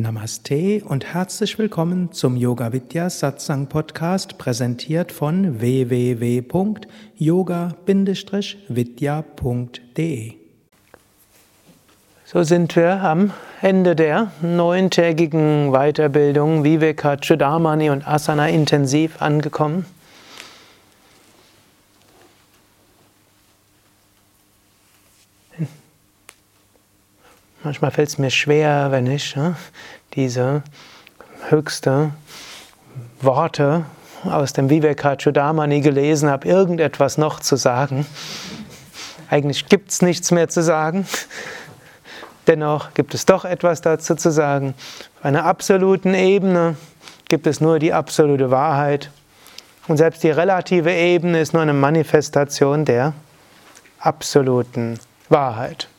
Namaste und herzlich willkommen zum Yoga Vidya Satsang Podcast, präsentiert von www.yoga-vidya.de. So sind wir am Ende der neuntägigen Weiterbildung Viveka Chudamani und Asana intensiv angekommen. Manchmal fällt es mir schwer, wenn ich ja, diese höchste Worte aus dem Vivekachudamani gelesen habe, irgendetwas noch zu sagen. Eigentlich gibt es nichts mehr zu sagen. Dennoch gibt es doch etwas dazu zu sagen. Auf einer absoluten Ebene gibt es nur die absolute Wahrheit. Und selbst die relative Ebene ist nur eine Manifestation der absoluten Wahrheit.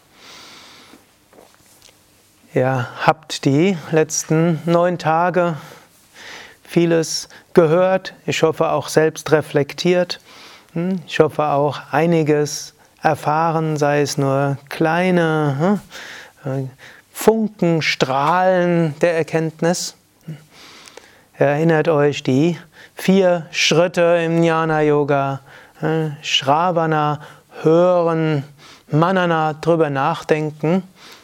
Ihr habt die letzten neun Tage vieles gehört. Ich hoffe auch selbst reflektiert. Hm? Ich hoffe auch einiges erfahren, sei es nur kleine hm? Funken, Strahlen der Erkenntnis. Erinnert euch die vier Schritte im Jnana Yoga. Hm? Shravana, hören, Manana, drüber nachdenken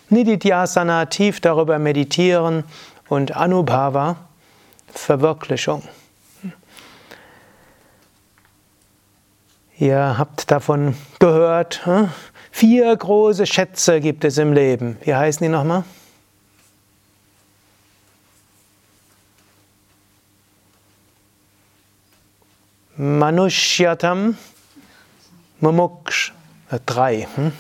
Nididhyasana, tief darüber meditieren und Anubhava, Verwirklichung. Ihr habt davon gehört, hm? vier große Schätze gibt es im Leben. Wie heißen die nochmal? Manushyatam, Mumuksh, äh, drei. Hm?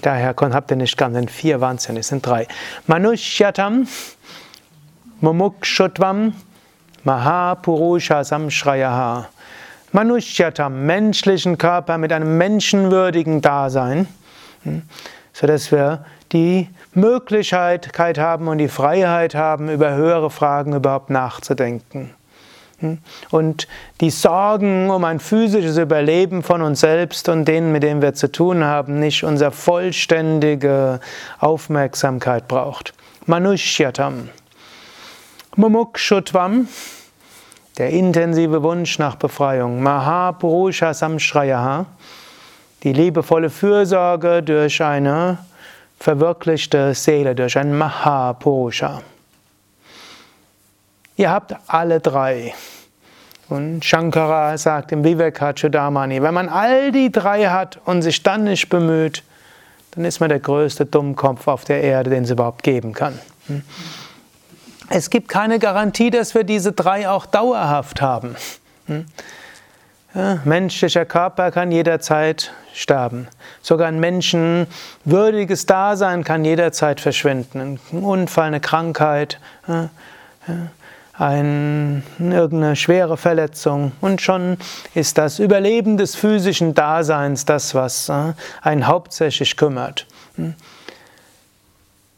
Daher habt ihr nicht ganz, denn vier waren es ja nicht, sind drei. Manushyatam, Mumukshutvam, Mahapurusha Samshrayaha. Manushyatam, menschlichen Körper mit einem menschenwürdigen Dasein, hm, sodass wir die Möglichkeit haben und die Freiheit haben, über höhere Fragen überhaupt nachzudenken. Und die Sorgen um ein physisches Überleben von uns selbst und denen, mit denen wir zu tun haben, nicht unsere vollständige Aufmerksamkeit braucht. Manushyatam. Mumukshutvam, der intensive Wunsch nach Befreiung. Mahapurusha Samshrayaha, die liebevolle Fürsorge durch eine verwirklichte Seele, durch ein Mahapurusha. Ihr habt alle drei. Und Shankara sagt im Vivekachudamani, wenn man all die drei hat und sich dann nicht bemüht, dann ist man der größte Dummkopf auf der Erde, den es überhaupt geben kann. Hm? Es gibt keine Garantie, dass wir diese drei auch dauerhaft haben. Hm? Menschlicher Körper kann jederzeit sterben. Sogar ein menschenwürdiges Dasein kann jederzeit verschwinden. Ein Unfall, eine Krankheit. Ein, irgendeine schwere Verletzung und schon ist das Überleben des physischen Daseins das, was äh, einen hauptsächlich kümmert. Hm?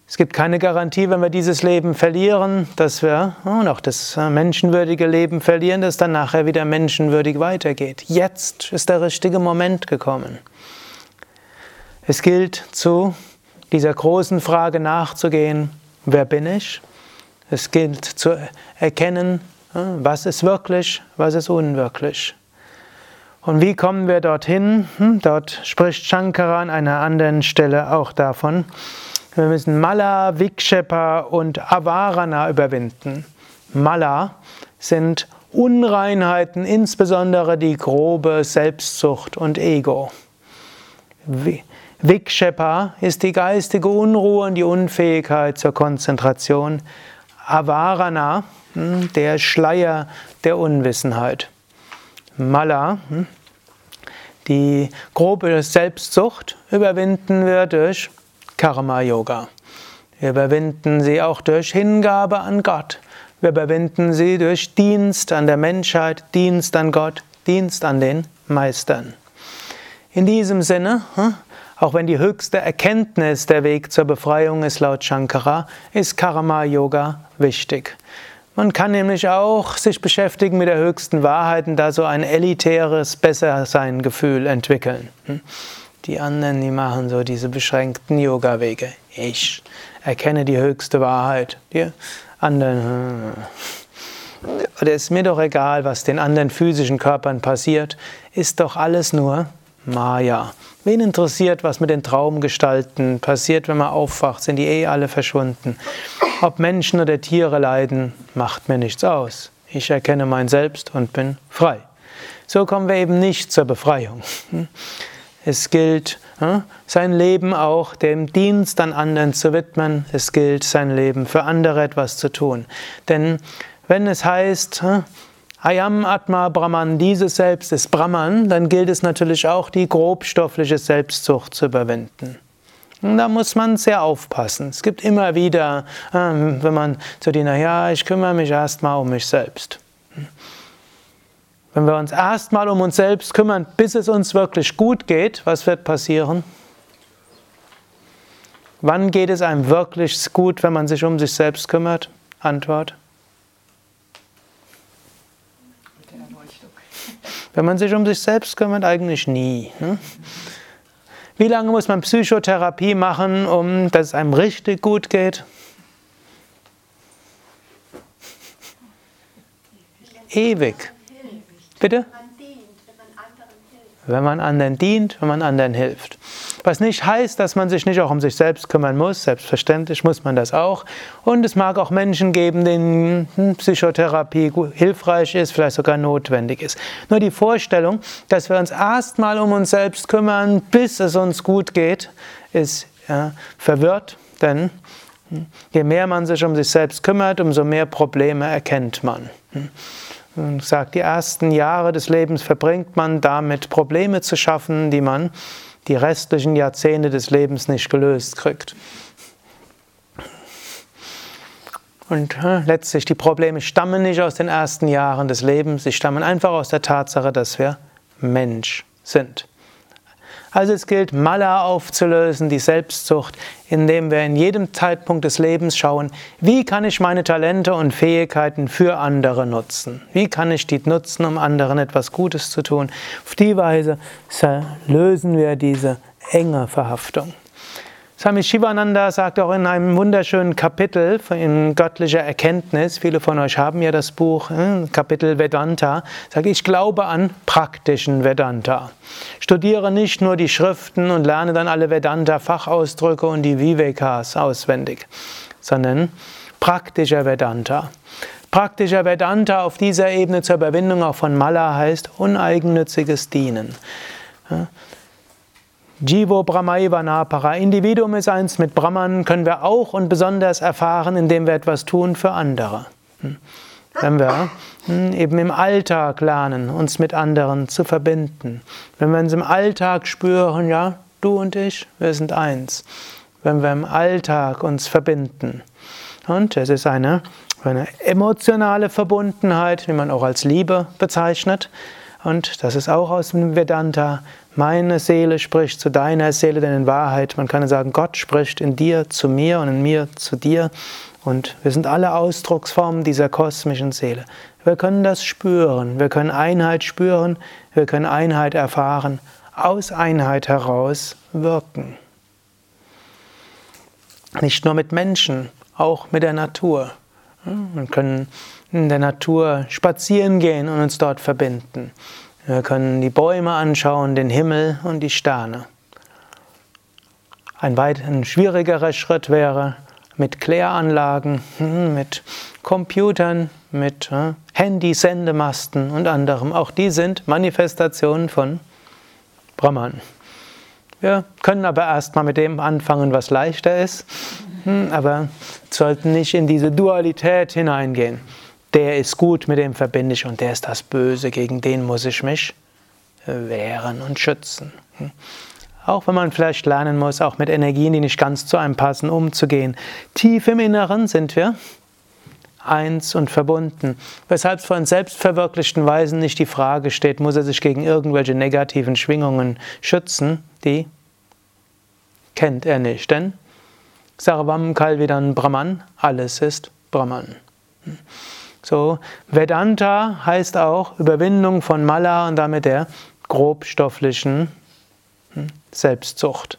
Es gibt keine Garantie, wenn wir dieses Leben verlieren, dass wir und auch das äh, menschenwürdige Leben verlieren, dass dann nachher wieder menschenwürdig weitergeht. Jetzt ist der richtige Moment gekommen. Es gilt zu dieser großen Frage nachzugehen, wer bin ich? Es gilt zu erkennen, was ist wirklich, was ist unwirklich. Und wie kommen wir dorthin? Hm, dort spricht Shankara an einer anderen Stelle auch davon. Wir müssen Mala, Vikshepa und Avarana überwinden. Mala sind Unreinheiten, insbesondere die grobe Selbstsucht und Ego. Vikshepa ist die geistige Unruhe und die Unfähigkeit zur Konzentration. Avarana, hm, der Schleier der Unwissenheit. Mala, hm, die grobe Selbstsucht, überwinden wir durch Karma Yoga. Wir überwinden sie auch durch Hingabe an Gott. Wir überwinden sie durch Dienst an der Menschheit, Dienst an Gott, Dienst an den Meistern. In diesem Sinne, hm, auch wenn die höchste Erkenntnis der Weg zur Befreiung ist laut Shankara, ist Karma Yoga wichtig. Man kann nämlich auch sich beschäftigen mit der höchsten Wahrheit und da so ein elitäres Bessersein-Gefühl entwickeln. die anderen, die machen so diese beschränkten Yoga-Wege. Ich erkenne die höchste Wahrheit. Die anderen, hm. oder ist mir doch egal, was den anderen physischen Körpern passiert, ist doch alles nur Maya. Wen interessiert, was mit den Traumgestalten passiert, wenn man aufwacht? Sind die eh alle verschwunden? Ob Menschen oder Tiere leiden, macht mir nichts aus. Ich erkenne mein Selbst und bin frei. So kommen wir eben nicht zur Befreiung. Es gilt, sein Leben auch dem Dienst an anderen zu widmen. Es gilt, sein Leben für andere etwas zu tun. Denn wenn es heißt, Ayam Atma Brahman, dieses Selbst ist Brahman, dann gilt es natürlich auch, die grobstoffliche Selbstsucht zu überwinden. Da muss man sehr aufpassen. Es gibt immer wieder, ähm, wenn man so die, naja, ich kümmere mich erstmal um mich selbst. Wenn wir uns erstmal um uns selbst kümmern, bis es uns wirklich gut geht, was wird passieren? Wann geht es einem wirklich gut, wenn man sich um sich selbst kümmert? Antwort. Wenn man sich um sich selbst kümmert, eigentlich nie. Ne? Wie lange muss man Psychotherapie machen, um dass es einem richtig gut geht? Ewig. Bitte? Wenn man anderen dient, wenn man anderen hilft. Was nicht heißt, dass man sich nicht auch um sich selbst kümmern muss. Selbstverständlich muss man das auch. Und es mag auch Menschen geben, denen Psychotherapie hilfreich ist, vielleicht sogar notwendig ist. Nur die Vorstellung, dass wir uns erstmal um uns selbst kümmern, bis es uns gut geht, ist ja, verwirrt. Denn hm, je mehr man sich um sich selbst kümmert, umso mehr Probleme erkennt man. Hm. Und sagt, die ersten Jahre des Lebens verbringt man damit, Probleme zu schaffen, die man die restlichen Jahrzehnte des Lebens nicht gelöst kriegt. Und äh, letztlich, die Probleme stammen nicht aus den ersten Jahren des Lebens, sie stammen einfach aus der Tatsache, dass wir Mensch sind. Also es gilt, Mala aufzulösen, die Selbstsucht, indem wir in jedem Zeitpunkt des Lebens schauen, wie kann ich meine Talente und Fähigkeiten für andere nutzen? Wie kann ich die nutzen, um anderen etwas Gutes zu tun? Auf die Weise lösen wir diese enge Verhaftung. Swami Shivananda sagt auch in einem wunderschönen Kapitel in göttlicher Erkenntnis, viele von euch haben ja das Buch, äh, Kapitel Vedanta, sagt, ich glaube an praktischen Vedanta. Studiere nicht nur die Schriften und lerne dann alle Vedanta-Fachausdrücke und die Vivekas auswendig, sondern praktischer Vedanta. Praktischer Vedanta auf dieser Ebene zur Überwindung auch von Mala heißt uneigennütziges Dienen. Jivo Brahmaiva Napara. Individuum ist eins mit Brahman, können wir auch und besonders erfahren, indem wir etwas tun für andere. Hm. Wenn wir hm, eben im Alltag lernen, uns mit anderen zu verbinden. Wenn wir uns im Alltag spüren, ja, du und ich, wir sind eins. Wenn wir im Alltag uns verbinden. Und es ist eine, eine emotionale Verbundenheit, die man auch als Liebe bezeichnet. Und das ist auch aus dem Vedanta. Meine Seele spricht zu deiner Seele, denn in Wahrheit, man kann sagen, Gott spricht in dir zu mir und in mir zu dir. Und wir sind alle Ausdrucksformen dieser kosmischen Seele. Wir können das spüren, wir können Einheit spüren, wir können Einheit erfahren, aus Einheit heraus wirken. Nicht nur mit Menschen, auch mit der Natur. Wir können in der Natur spazieren gehen und uns dort verbinden. Wir können die Bäume anschauen, den Himmel und die Sterne. Ein weit ein schwierigerer Schritt wäre mit Kläranlagen, hm, mit Computern, mit hm, Handy-Sendemasten und anderem. Auch die sind Manifestationen von Brahman. Wir können aber erstmal mit dem anfangen, was leichter ist, hm, aber sollten nicht in diese Dualität hineingehen der ist gut, mit dem verbinde ich und der ist das Böse, gegen den muss ich mich äh, wehren und schützen. Hm. Auch wenn man vielleicht lernen muss, auch mit Energien, die nicht ganz zu einem passen, umzugehen. Tief im Inneren sind wir eins und verbunden. Weshalb es von selbstverwirklichten Weisen nicht die Frage steht, muss er sich gegen irgendwelche negativen Schwingungen schützen, die kennt er nicht. Denn Sarvam Kalvidan Brahman, alles ist Brahman. So, Vedanta heißt auch Überwindung von Mala und damit der grobstofflichen hm, Selbstzucht.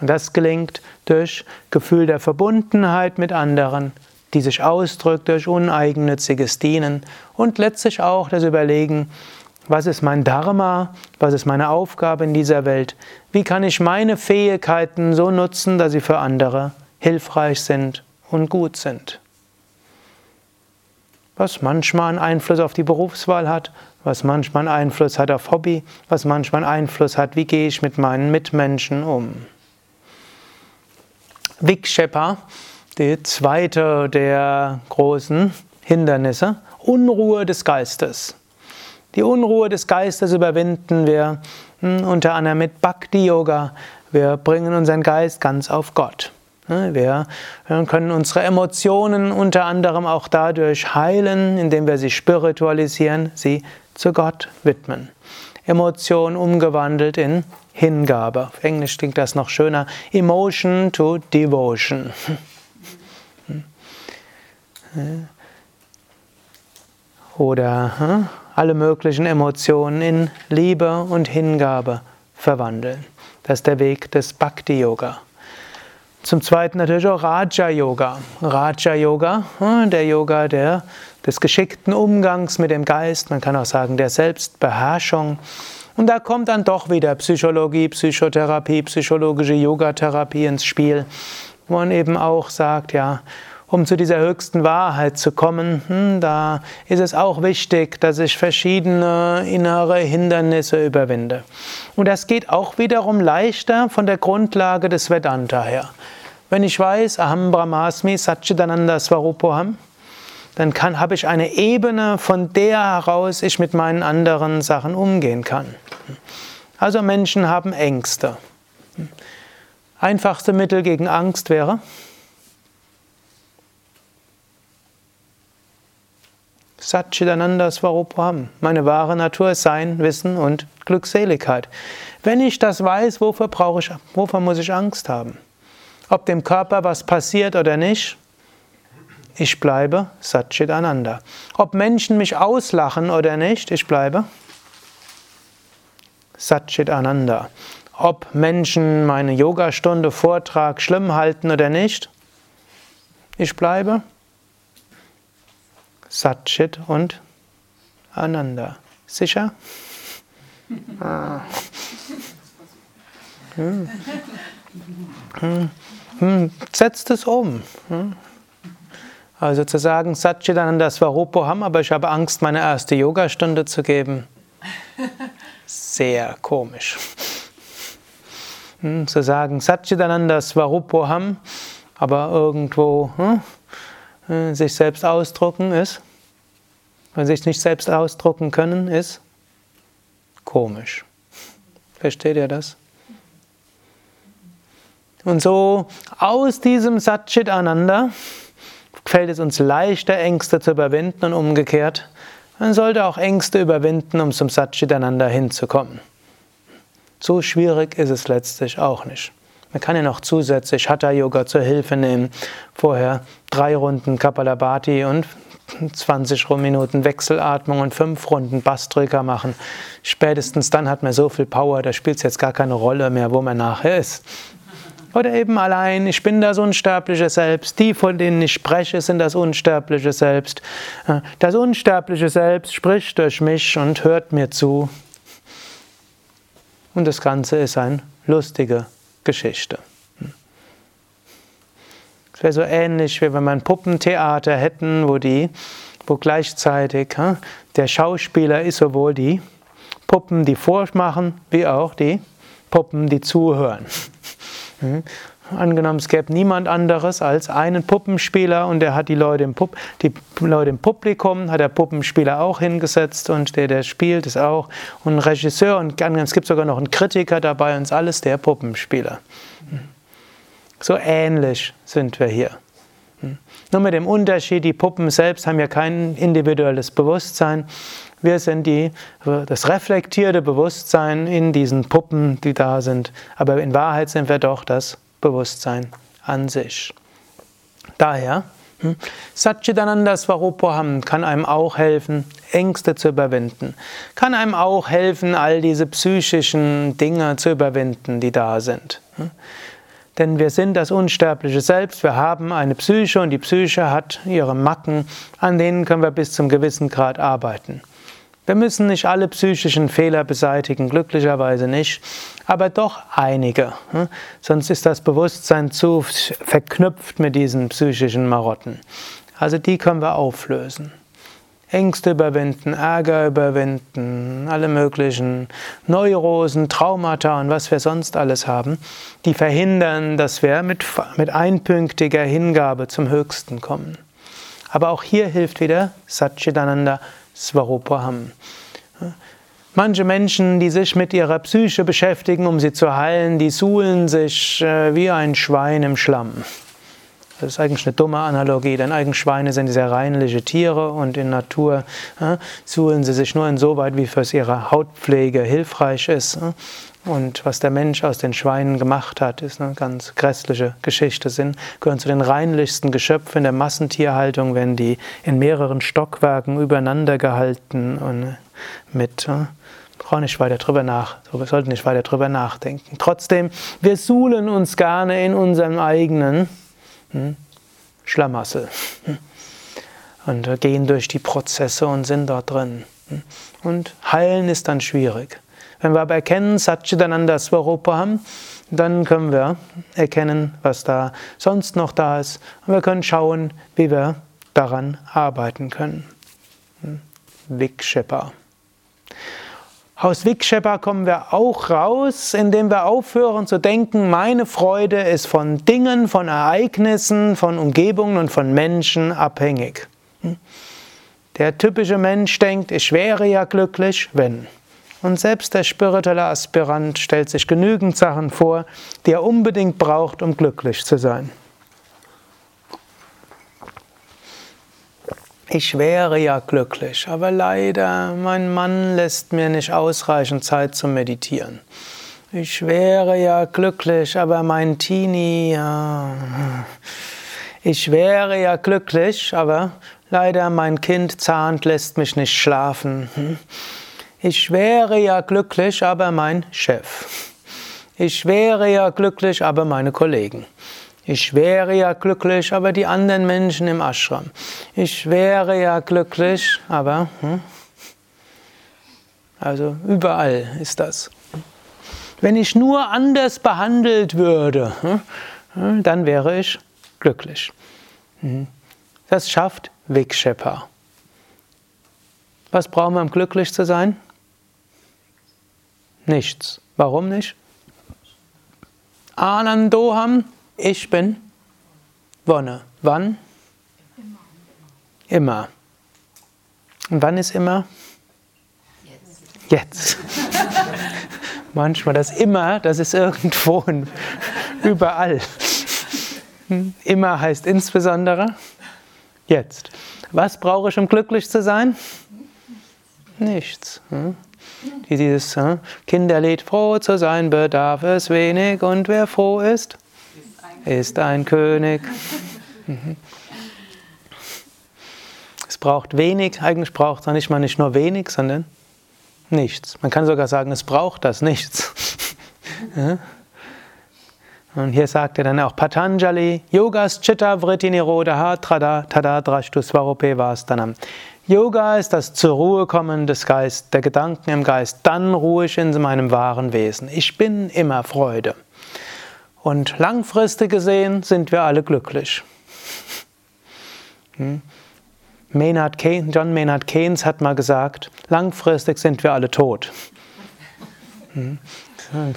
Und das gelingt durch Gefühl der Verbundenheit mit anderen, die sich ausdrückt durch uneigennütziges Dienen und letztlich auch das Überlegen, was ist mein Dharma, was ist meine Aufgabe in dieser Welt, wie kann ich meine Fähigkeiten so nutzen, dass sie für andere hilfreich sind und gut sind. Was manchmal einen Einfluss auf die Berufswahl hat, was manchmal einen Einfluss hat auf Hobby, was manchmal einen Einfluss hat, wie gehe ich mit meinen Mitmenschen um. Vikshepa, die zweite der großen Hindernisse, Unruhe des Geistes. Die Unruhe des Geistes überwinden wir hm, unter anderem mit Bhakti Yoga. Wir bringen unseren Geist ganz auf Gott. Ne, wir können unsere Emotionen unter anderem auch dadurch heilen, indem wir sie spiritualisieren, sie zu Gott widmen. Emotion umgewandelt in Hingabe. Auf Englisch klingt das noch schöner. Emotion to Devotion. Oder hm, alle möglichen Emotionen in Liebe und Hingabe verwandeln. Das ist der Weg des Bhakti Yoga. Zum Zweiten natürlich auch Raja Yoga. Raja Yoga, hm, der Yoga der, des geschickten Umgangs mit dem Geist, man kann auch sagen der Selbstbeherrschung. Und da kommt dann doch wieder Psychologie, Psychotherapie, psychologische Yogatherapie ins Spiel, wo man eben auch sagt, ja, um zu dieser höchsten Wahrheit zu kommen, hm, da ist es auch wichtig, dass ich verschiedene innere Hindernisse überwinde. Und das geht auch wiederum leichter von der Grundlage des Vedanta her. Wenn ich weiß, Aham Brahmasmi Satchidananda Svarupoham, dann kann, habe ich eine Ebene, von der heraus ich mit meinen anderen Sachen umgehen kann. Also Menschen haben Ängste. Einfachste Mittel gegen Angst wäre Satchidananda Svarupam. Meine wahre Natur ist Sein, Wissen und Glückseligkeit. Wenn ich das weiß, wofür, brauche ich, wofür muss ich Angst haben? Ob dem Körper was passiert oder nicht, ich bleibe Satchitananda. Ob Menschen mich auslachen oder nicht, ich bleibe Satchitananda. Ob Menschen meine Yogastunde, Vortrag schlimm halten oder nicht, ich bleibe Satchit und Ananda. Sicher? Ah. Hm. Hm. Hm. Setzt es um. Hm. Also zu sagen, Satchitananda Svarupoham, aber ich habe Angst, meine erste Yogastunde zu geben. Sehr komisch. Hm, zu sagen, Satchitananda Svarupoham, aber irgendwo äh, sich selbst ausdrucken ist, wenn sich nicht selbst ausdrucken können, ist komisch. Versteht ihr das? Und so aus diesem Satchit Ananda fällt es uns leichter, Ängste zu überwinden und umgekehrt. Man sollte auch Ängste überwinden, um zum Satchit Ananda hinzukommen. So schwierig ist es letztlich auch nicht. Man kann ja noch zusätzlich Hatha Yoga zur Hilfe nehmen. Vorher drei Runden Kapalabhati und 20 Minuten Wechselatmung und fünf Runden Bastrika machen. Spätestens dann hat man so viel Power, da spielt es jetzt gar keine Rolle mehr, wo man nachher ist. Oder eben allein, ich bin das unsterbliche Selbst. Die, von denen ich spreche, sind das unsterbliche Selbst. Das unsterbliche Selbst spricht durch mich und hört mir zu. Und das Ganze ist ein lustiger Geschichte. Es wäre so ähnlich, wie wenn wir ein Puppentheater hätten, wo, die, wo gleichzeitig der Schauspieler ist sowohl die Puppen, die vormachen, wie auch die Puppen, die zuhören. Hm? Angenommen, es gäbe niemand anderes als einen Puppenspieler und der hat die Leute im, Pup die Leute im Publikum, hat der Puppenspieler auch hingesetzt und der, der spielt, ist auch und ein Regisseur und es gibt sogar noch einen Kritiker dabei und ist alles der Puppenspieler. So ähnlich sind wir hier. Nur mit dem Unterschied, die Puppen selbst haben ja kein individuelles Bewusstsein. Wir sind die, das reflektierte Bewusstsein in diesen Puppen, die da sind. Aber in Wahrheit sind wir doch das Bewusstsein an sich. Daher Hm? Satchitananda Swarupoham kann einem auch helfen, Ängste zu überwinden. Kann einem auch helfen, all diese psychischen Dinge zu überwinden, die da sind. Denn wir sind das unsterbliche Selbst, wir haben eine Psyche und die Psyche hat ihre Macken, an denen können wir bis zum gewissen Grad arbeiten. Wir müssen nicht alle psychischen Fehler beseitigen, glücklicherweise nicht, aber doch einige. Hm? Sonst ist das Bewusstsein zu verknüpft mit diesen psychischen Marotten. Also die können wir auflösen. Ängste überwinden, Ärger überwinden, alle möglichen Neurosen, Traumata und was wir sonst alles haben, die verhindern, dass wir mit, mit einpünktiger Hingabe zum Höchsten kommen. Aber auch hier hilft wieder Satchitananda Svarupaham. Manche Menschen, die sich mit ihrer Psyche beschäftigen, um sie zu heilen, die suhlen sich äh, wie ein Schwein im Schlamm. Das ist eigentlich eine dumme Analogie, denn eigentlich Schweine sind sehr reinliche Tiere und in Natur äh, suhlen sie sich nur insoweit, wie für ihre Hautpflege hilfreich ist. Äh. Und was der Mensch aus den Schweinen gemacht hat, ist eine ganz grässliche Geschichte. Sie gehören zu den reinlichsten Geschöpfen der Massentierhaltung, wenn die in mehreren Stockwerken übereinander gehalten und mit äh, brauchen nicht weiter drüber nach, wir sollten nicht weiter drüber nachdenken. Trotzdem, wir suhlen uns gerne in unserem eigenen hm, Schlamassel hm, und äh, gehen durch die Prozesse und sind dort drin. Hm. Und heilen ist dann schwierig. Wenn wir aber erkennen, Satchitananda Swarupam, dann können wir erkennen, was da sonst noch da ist. Und wir können schauen, wie wir daran arbeiten können. Vikshepa. Aus Vikshepa kommen wir auch raus, indem wir aufhören zu denken, meine Freude ist von Dingen, von Ereignissen, von Umgebungen und von Menschen abhängig. Der typische Mensch denkt, ich wäre ja glücklich, wenn. Und selbst der spirituelle Aspirant stellt sich genügend Sachen vor, die er unbedingt braucht, um glücklich zu sein. Ich wäre ja glücklich, aber leider, mein Mann lässt mir nicht ausreichend Zeit zum Meditieren. Ich wäre ja glücklich, aber mein Teenie, ja. Ich wäre ja glücklich, aber leider mein Kind zahnt, lässt mich nicht schlafen. Hm? Ich wäre ja glücklich, aber mein Chef. Ich wäre ja glücklich, aber meine Kollegen. Ich wäre ja glücklich, aber die anderen Menschen im Ashram. Ich wäre ja glücklich, aber hm, also überall ist das. Wenn ich nur anders behandelt würde, hm, dann wäre ich glücklich. Hm. Das schafft Vikshepa. Was brauchen wir, um glücklich zu sein? Nichts. Warum nicht? Anandoham, ich bin Wonne. Wann? Immer. Und wann ist immer? Jetzt. Jetzt. Manchmal das immer, das ist irgendwo überall. Immer heißt insbesondere jetzt. Was brauche ich, um glücklich zu sein? Nichts. Hm? Dieses äh, Kinderlied, froh zu sein bedarf es wenig und wer froh ist, ist ein König. Mhm. Es braucht wenig, eigentlich braucht es nicht mal nicht nur wenig, sondern nichts. Man kann sogar sagen, es braucht das nichts. Und hier sagt er dann auch Patanjali, Yogas Chitta Vritti Nirodha Trada Tada Drashtu Svarupe Vastanam. Yoga ist das zur Ruhe kommen des Geistes, der Gedanken im Geist. Dann ruhe ich in meinem wahren Wesen. Ich bin immer Freude. Und langfristig gesehen sind wir alle glücklich. Hm? Maynard Keynes, John Maynard Keynes hat mal gesagt, langfristig sind wir alle tot. Hm?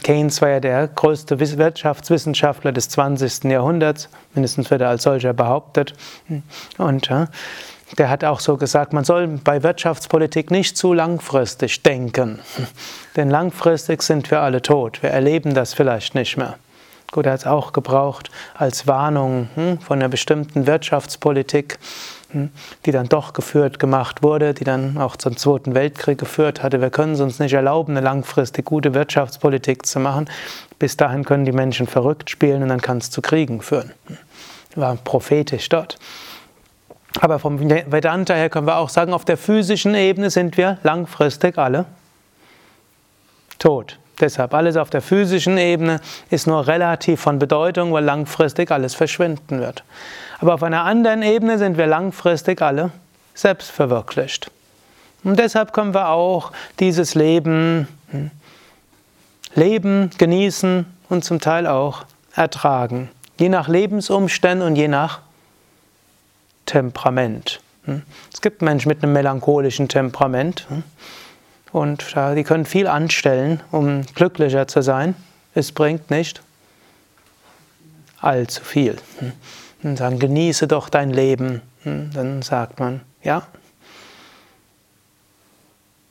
Keynes war ja der größte Wirtschaftswissenschaftler des 20. Jahrhunderts, mindestens wird er als solcher behauptet. Hm? Und der hat auch so gesagt, man soll bei Wirtschaftspolitik nicht zu langfristig denken. Denn langfristig sind wir alle tot. Wir erleben das vielleicht nicht mehr. Gut, er hat es auch gebraucht als Warnung hm, von einer bestimmten Wirtschaftspolitik, hm, die dann doch geführt gemacht wurde, die dann auch zum Zweiten Weltkrieg geführt hatte. Wir können es uns nicht erlauben, eine langfristig gute Wirtschaftspolitik zu machen. Bis dahin können die Menschen verrückt spielen und dann kann es zu Kriegen führen. War prophetisch dort. Aber vom Vedanta her können wir auch sagen, auf der physischen Ebene sind wir langfristig alle tot. Deshalb alles auf der physischen Ebene ist nur relativ von Bedeutung, weil langfristig alles verschwinden wird. Aber auf einer anderen Ebene sind wir langfristig alle selbst verwirklicht. Und deshalb können wir auch dieses Leben hm, leben, genießen und zum Teil auch ertragen. Je nach Lebensumständen und je nach Temperament. Hm. Es gibt Menschen mit einem melancholischen Temperament hm. Und die können viel anstellen, um glücklicher zu sein. Es bringt nicht allzu viel. Und sagen, genieße doch dein Leben. Dann sagt man, ja,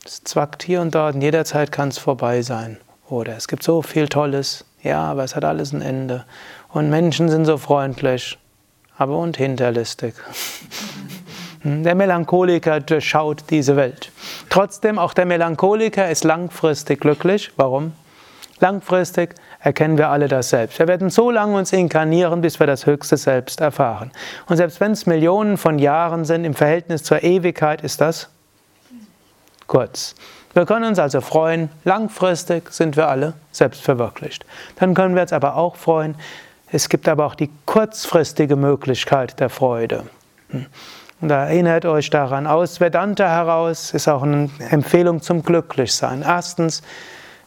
es zwackt hier und dort und jederzeit kann es vorbei sein. Oder es gibt so viel Tolles, ja, aber es hat alles ein Ende. Und Menschen sind so freundlich, aber und hinterlistig. Der Melancholiker durchschaut diese Welt. Trotzdem, auch der Melancholiker ist langfristig glücklich. Warum? Langfristig erkennen wir alle das Selbst. Wir werden so lange uns inkarnieren, bis wir das höchste Selbst erfahren. Und selbst wenn es Millionen von Jahren sind, im Verhältnis zur Ewigkeit ist das kurz. Wir können uns also freuen, langfristig sind wir alle selbstverwirklicht. Dann können wir uns aber auch freuen, es gibt aber auch die kurzfristige Möglichkeit der Freude. Und erinnert euch daran, aus Vedanta heraus ist auch eine Empfehlung zum Glücklichsein. Erstens,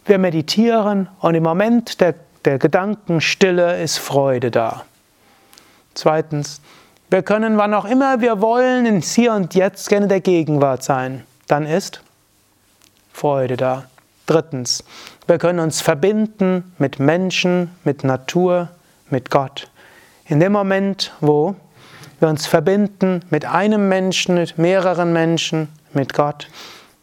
wir meditieren und im Moment der, der Gedankenstille ist Freude da. Zweitens, wir können wann auch immer wir wollen in Hier und Jetzt gerne der Gegenwart sein. Dann ist Freude da. Drittens, wir können uns verbinden mit Menschen, mit Natur, mit Gott. In dem Moment, wo wir uns verbinden mit einem Menschen, mit mehreren Menschen, mit Gott,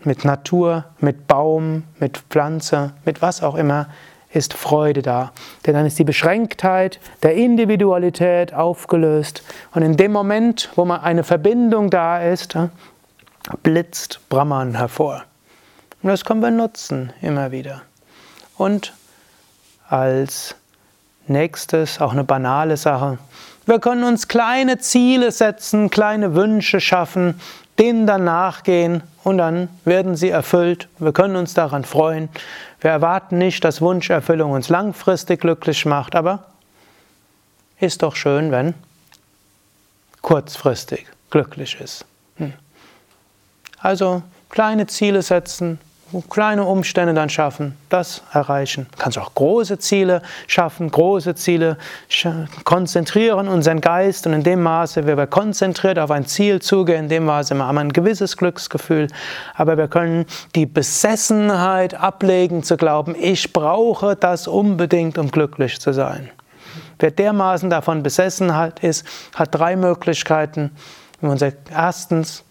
mit Natur, mit Baum, mit Pflanze, mit was auch immer, ist Freude da. Denn dann ist die Beschränktheit der Individualität aufgelöst. Und in dem Moment, wo mal eine Verbindung da ist, blitzt Brahman hervor. Und das können wir nutzen immer wieder. Und als nächstes auch eine banale Sache. Wir können uns kleine Ziele setzen, kleine Wünsche schaffen, denen dann nachgehen und dann werden sie erfüllt. Wir können uns daran freuen. Wir erwarten nicht, dass Wunscherfüllung uns langfristig glücklich macht, aber ist doch schön, wenn kurzfristig glücklich ist. Hm. Also kleine Ziele setzen, kleine Umstände dann schaffen, das erreichen. Du kannst auch große Ziele schaffen, große Ziele konzentrieren unseren Geist und in dem Maße, wie wir konzentriert auf ein Ziel zugehen, in dem Maße haben wir ein gewisses Glücksgefühl, aber wir können die Besessenheit ablegen zu glauben, ich brauche das unbedingt, um glücklich zu sein. Wer dermaßen davon besessen ist, hat drei Möglichkeiten. Erstens,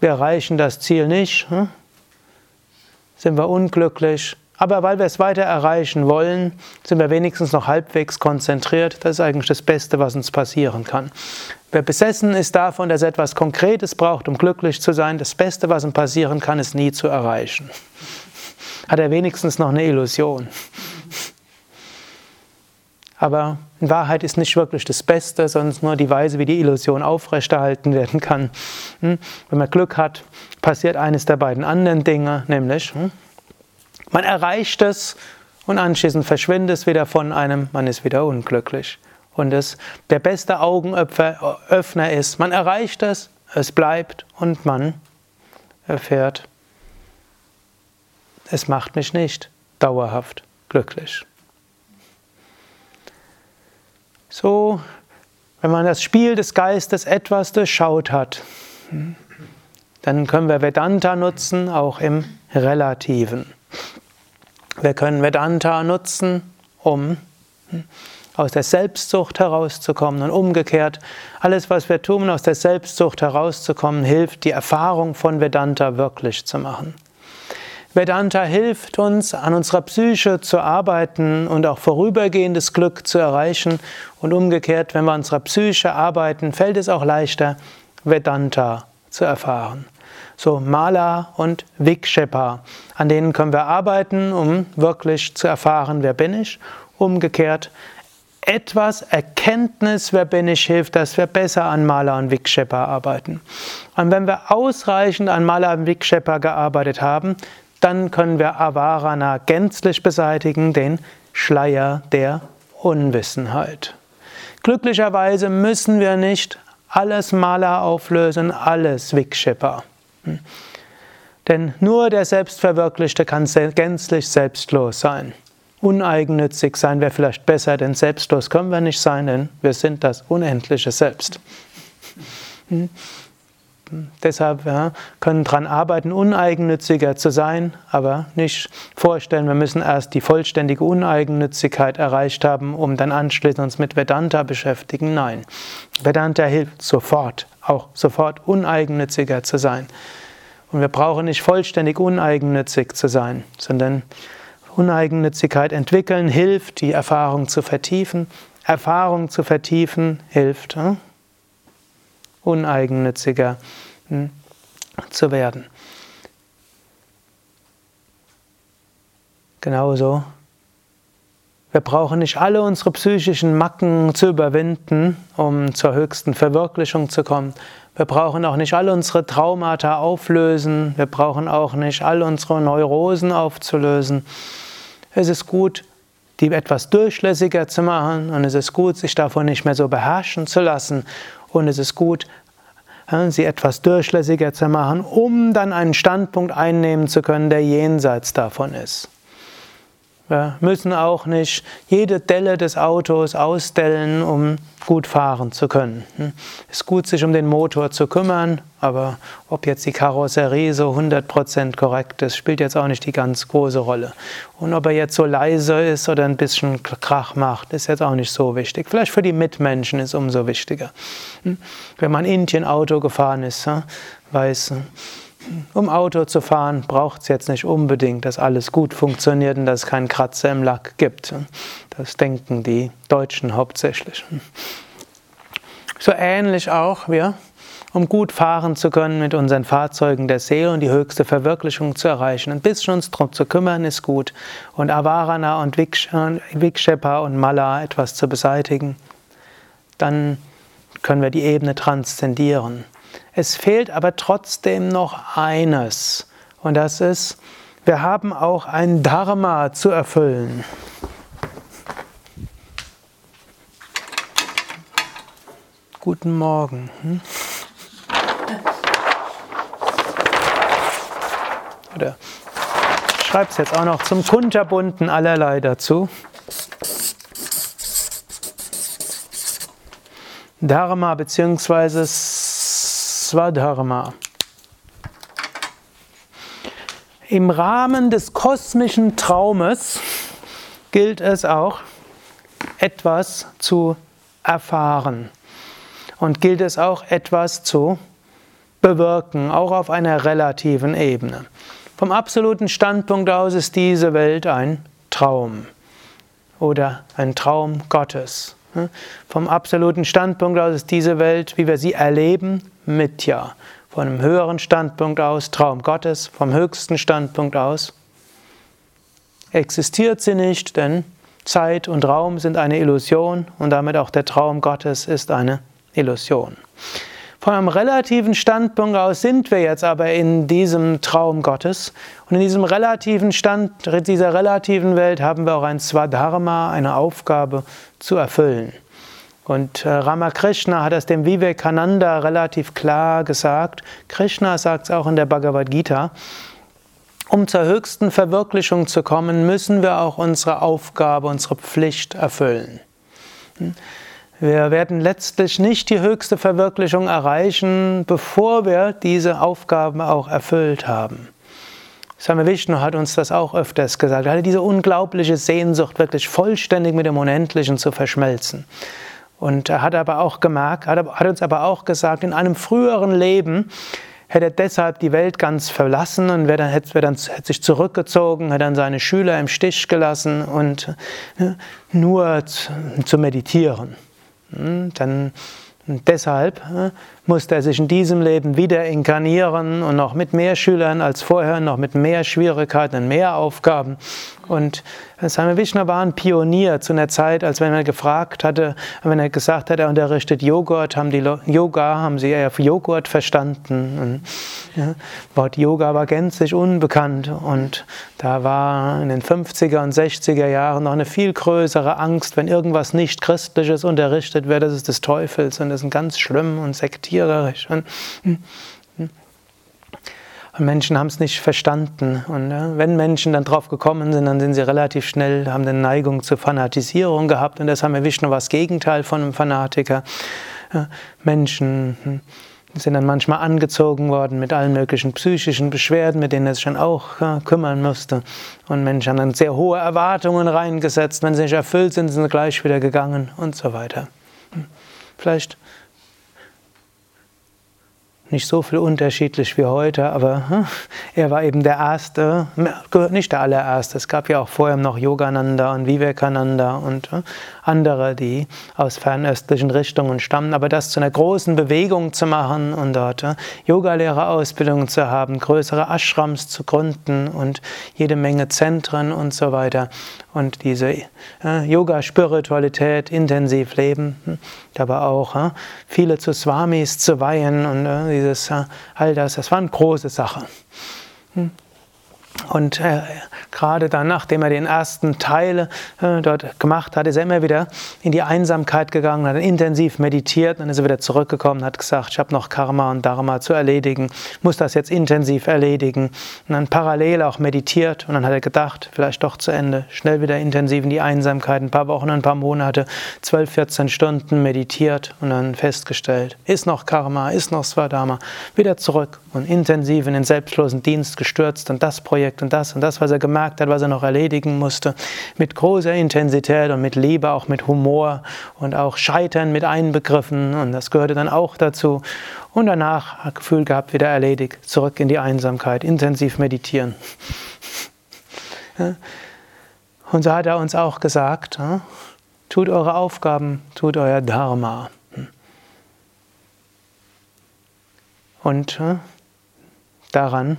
wir erreichen das Ziel nicht. Hm? Sind wir unglücklich. Aber weil wir es weiter erreichen wollen, sind wir wenigstens noch halbwegs konzentriert. Das ist eigentlich das Beste, was uns passieren kann. Wer besessen ist davon, dass er etwas Konkretes braucht, um glücklich zu sein, das Beste, was ihm passieren kann, ist nie zu erreichen. Hat er wenigstens noch eine Illusion. Aber in Wahrheit ist nicht wirklich das Beste, sondern nur die Weise, wie die Illusion aufrechterhalten werden kann. Hm? Wenn man Glück hat, passiert eines der beiden anderen Dinge, nämlich hm? man erreicht es und anschließend verschwindet es wieder von einem, man ist wieder unglücklich. Und es, der beste Augenöffner ist, man erreicht es, es bleibt und man erfährt, es macht mich nicht dauerhaft glücklich. So, wenn man das Spiel des Geistes etwas durchschaut hat, dann können wir Vedanta nutzen, auch im Relativen. Wir können Vedanta nutzen, um aus der Selbstsucht herauszukommen und umgekehrt. Alles, was wir tun, aus der Selbstsucht herauszukommen, hilft, die Erfahrung von Vedanta wirklich zu machen. Vedanta hilft uns, an unserer Psyche zu arbeiten und auch vorübergehendes Glück zu erreichen. Und umgekehrt, wenn wir an unserer Psyche arbeiten, fällt es auch leichter, Vedanta zu erfahren. So Mala und Vikshepa, an denen können wir arbeiten, um wirklich zu erfahren, wer bin ich. Umgekehrt, etwas Erkenntnis, wer bin ich, hilft, dass wir besser an Mala und Vikshepa arbeiten. Und wenn wir ausreichend an Mala und Vikshepa gearbeitet haben, dann können wir Avarana gänzlich beseitigen, den Schleier der Unwissenheit. Glücklicherweise müssen wir nicht alles Mala auflösen, alles Vikshepa. Hm. Denn nur der Selbstverwirklichte kann gänzlich selbstlos sein. Uneigennützig sein wäre vielleicht besser, denn selbstlos können wir nicht sein, denn wir sind das unendliche Selbst. Deshalb ja, können daran arbeiten, uneigennütziger zu sein, aber nicht vorstellen, wir müssen erst die vollständige Uneigennützigkeit erreicht haben, um dann anschließend uns mit Vedanta beschäftigen. Nein, Vedanta hilft sofort, auch sofort uneigennütziger zu sein. Und wir brauchen nicht vollständig uneigennützig zu sein, sondern Uneigennützigkeit entwickeln hilft, die Erfahrung zu vertiefen. Erfahrung zu vertiefen hilft, hm? Uneigennütziger hm, zu werden. Genauso. Wir brauchen nicht alle unsere psychischen Macken zu überwinden, um zur höchsten Verwirklichung zu kommen. Wir brauchen auch nicht all unsere Traumata auflösen. Wir brauchen auch nicht all unsere Neurosen aufzulösen. Es ist gut, die etwas durchlässiger zu machen und es ist gut, sich davon nicht mehr so beherrschen zu lassen und es ist gut, sie etwas durchlässiger zu machen, um dann einen Standpunkt einnehmen zu können, der jenseits davon ist. Wir müssen auch nicht jede Delle des Autos ausstellen, um gut fahren zu können. Es hm? ist gut, sich um den Motor zu kümmern, aber ob jetzt die Karosserie so 100% korrekt ist, spielt jetzt auch nicht die ganz große Rolle. Und ob er jetzt so leise ist oder ein bisschen Krach macht, ist jetzt auch nicht so wichtig. Vielleicht für die Mitmenschen ist es umso wichtiger. Hm? Wenn man in Indien Auto gefahren ist, hm, weiß, um Auto zu fahren, braucht es jetzt nicht unbedingt, dass alles gut funktioniert und dass es keinen Kratzer im Lack gibt. Das denken die Deutschen hauptsächlich. So ähnlich auch wir, um gut fahren zu können mit unseren Fahrzeugen der Seele und die höchste Verwirklichung zu erreichen. Ein bisschen uns darum zu kümmern ist gut und Avarana und Vikshepa und Mala etwas zu beseitigen, dann können wir die Ebene transzendieren. Es fehlt aber trotzdem noch eines. Und das ist, wir haben auch ein Dharma zu erfüllen. Guten Morgen. Hm? Oder schreibe es jetzt auch noch zum Kunterbunden allerlei dazu. Dharma bzw. Swadharma. Im Rahmen des kosmischen Traumes gilt es auch, etwas zu erfahren und gilt es auch, etwas zu bewirken, auch auf einer relativen Ebene. Vom absoluten Standpunkt aus ist diese Welt ein Traum oder ein Traum Gottes. Vom absoluten Standpunkt aus ist diese Welt, wie wir sie erleben, Mitya. Von einem höheren Standpunkt aus Traum Gottes, vom höchsten Standpunkt aus existiert sie nicht, denn Zeit und Raum sind eine Illusion und damit auch der Traum Gottes ist eine Illusion. Von einem relativen Standpunkt aus sind wir jetzt aber in diesem Traum Gottes und in diesem relativen Stand, dieser relativen Welt haben wir auch ein Swadharma, eine Aufgabe zu erfüllen. Und äh, Ramakrishna hat es dem Vivekananda relativ klar gesagt. Krishna sagt es auch in der Bhagavad Gita. Um zur höchsten Verwirklichung zu kommen, müssen wir auch unsere Aufgabe, unsere Pflicht erfüllen. Wir werden letztlich nicht die höchste Verwirklichung erreichen, bevor wir diese Aufgaben auch erfüllt haben. Swami Vishnu hat uns das auch öfters gesagt. Er hatte diese unglaubliche Sehnsucht, wirklich vollständig mit dem Unendlichen zu verschmelzen. Und er hat aber auch gemerkt, hat, uns aber auch gesagt, in einem früheren Leben hätte er deshalb die Welt ganz verlassen und wäre dann, hätte, dann, hätte sich zurückgezogen, hätte dann seine Schüler im Stich gelassen und ne, nur zu meditieren. Hm, dann deshalb äh, musste er sich in diesem Leben wieder inkarnieren und noch mit mehr Schülern als vorher, noch mit mehr Schwierigkeiten mehr Aufgaben. Und Swami Vishnu war ein Pionier zu einer Zeit, als wenn er gefragt hatte, wenn er gesagt hat, er unterrichtet Joghurt, haben die Yoga, haben sie eher Joghurt verstanden. Und, ja, Wort Yoga war gänzlich unbekannt und da war in den 50er und 60er Jahren noch eine viel größere Angst, wenn irgendwas nicht Christliches unterrichtet wird, das ist des Teufels und das ist ganz schlimm und sektiererisch. Und. Und Menschen haben es nicht verstanden. Und ja, wenn Menschen dann drauf gekommen sind, dann sind sie relativ schnell, haben eine Neigung zur Fanatisierung gehabt. Und das haben wir Vishnu was Gegenteil von einem Fanatiker. Ja, Menschen hm, sind dann manchmal angezogen worden mit allen möglichen psychischen Beschwerden, mit denen er sich dann auch ja, kümmern musste. Und Menschen haben dann sehr hohe Erwartungen reingesetzt. Wenn sie nicht erfüllt sind, sind sie gleich wieder gegangen und so weiter. Hm. Vielleicht nicht so viel unterschiedlich wie heute, aber hm, er war eben der Erste, nicht der allererste. Es gab ja auch vorher noch Yogananda und Vivekananda und hm, andere, die aus fernöstlichen Richtungen stammen. Aber das zu einer großen Bewegung zu machen und dort hm, Yogalehrerausbildung zu haben, größere Ashrams zu gründen und jede Menge Zentren und so weiter und diese Yoga-Spiritualität intensiv leben, aber auch viele zu Swamis zu weihen und dieses, all das, das war eine große Sache. Hm. Und äh, gerade dann, nachdem er den ersten Teil äh, dort gemacht hat, ist er immer wieder in die Einsamkeit gegangen, hat intensiv meditiert, dann ist er wieder zurückgekommen, hat gesagt, ich habe noch Karma und Dharma zu erledigen, muss das jetzt intensiv erledigen. Und dann parallel auch meditiert und dann hat er gedacht, vielleicht doch zu Ende, schnell wieder intensiv in die Einsamkeit, ein paar Wochen, ein paar Monate, 12, 14 Stunden meditiert und dann festgestellt, ist noch Karma, ist noch Swadharma, wieder zurück und intensiv in den selbstlosen Dienst gestürzt und das Projekt und das und das, was er gemerkt hat, was er noch erledigen musste, mit großer Intensität und mit Liebe, auch mit Humor und auch Scheitern mit einbegriffen und das gehörte dann auch dazu. Und danach hat Gefühl gehabt, wieder erledigt, zurück in die Einsamkeit, intensiv meditieren. Und so hat er uns auch gesagt, tut eure Aufgaben, tut euer Dharma. Und daran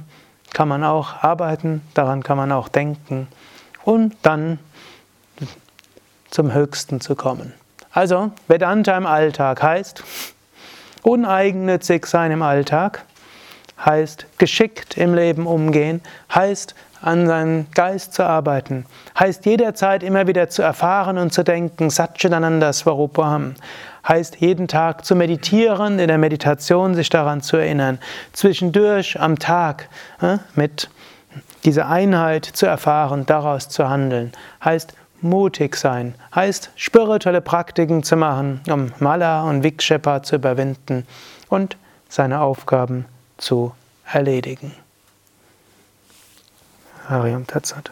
kann man auch arbeiten, daran kann man auch denken und dann zum Höchsten zu kommen. Also Vedanta im Alltag heißt uneigennützig sein im Alltag, heißt geschickt im Leben umgehen, heißt an seinem Geist zu arbeiten, heißt jederzeit immer wieder zu erfahren und zu denken, Satchitananda Swarupam, heißt jeden Tag zu meditieren, in der Meditation sich daran zu erinnern, zwischendurch am Tag äh, mit dieser Einheit zu erfahren, daraus zu handeln, heißt mutig sein, heißt spirituelle Praktiken zu machen, um Mala und Vikshepa zu überwinden und seine Aufgaben zu erledigen. Hariam Tatsat.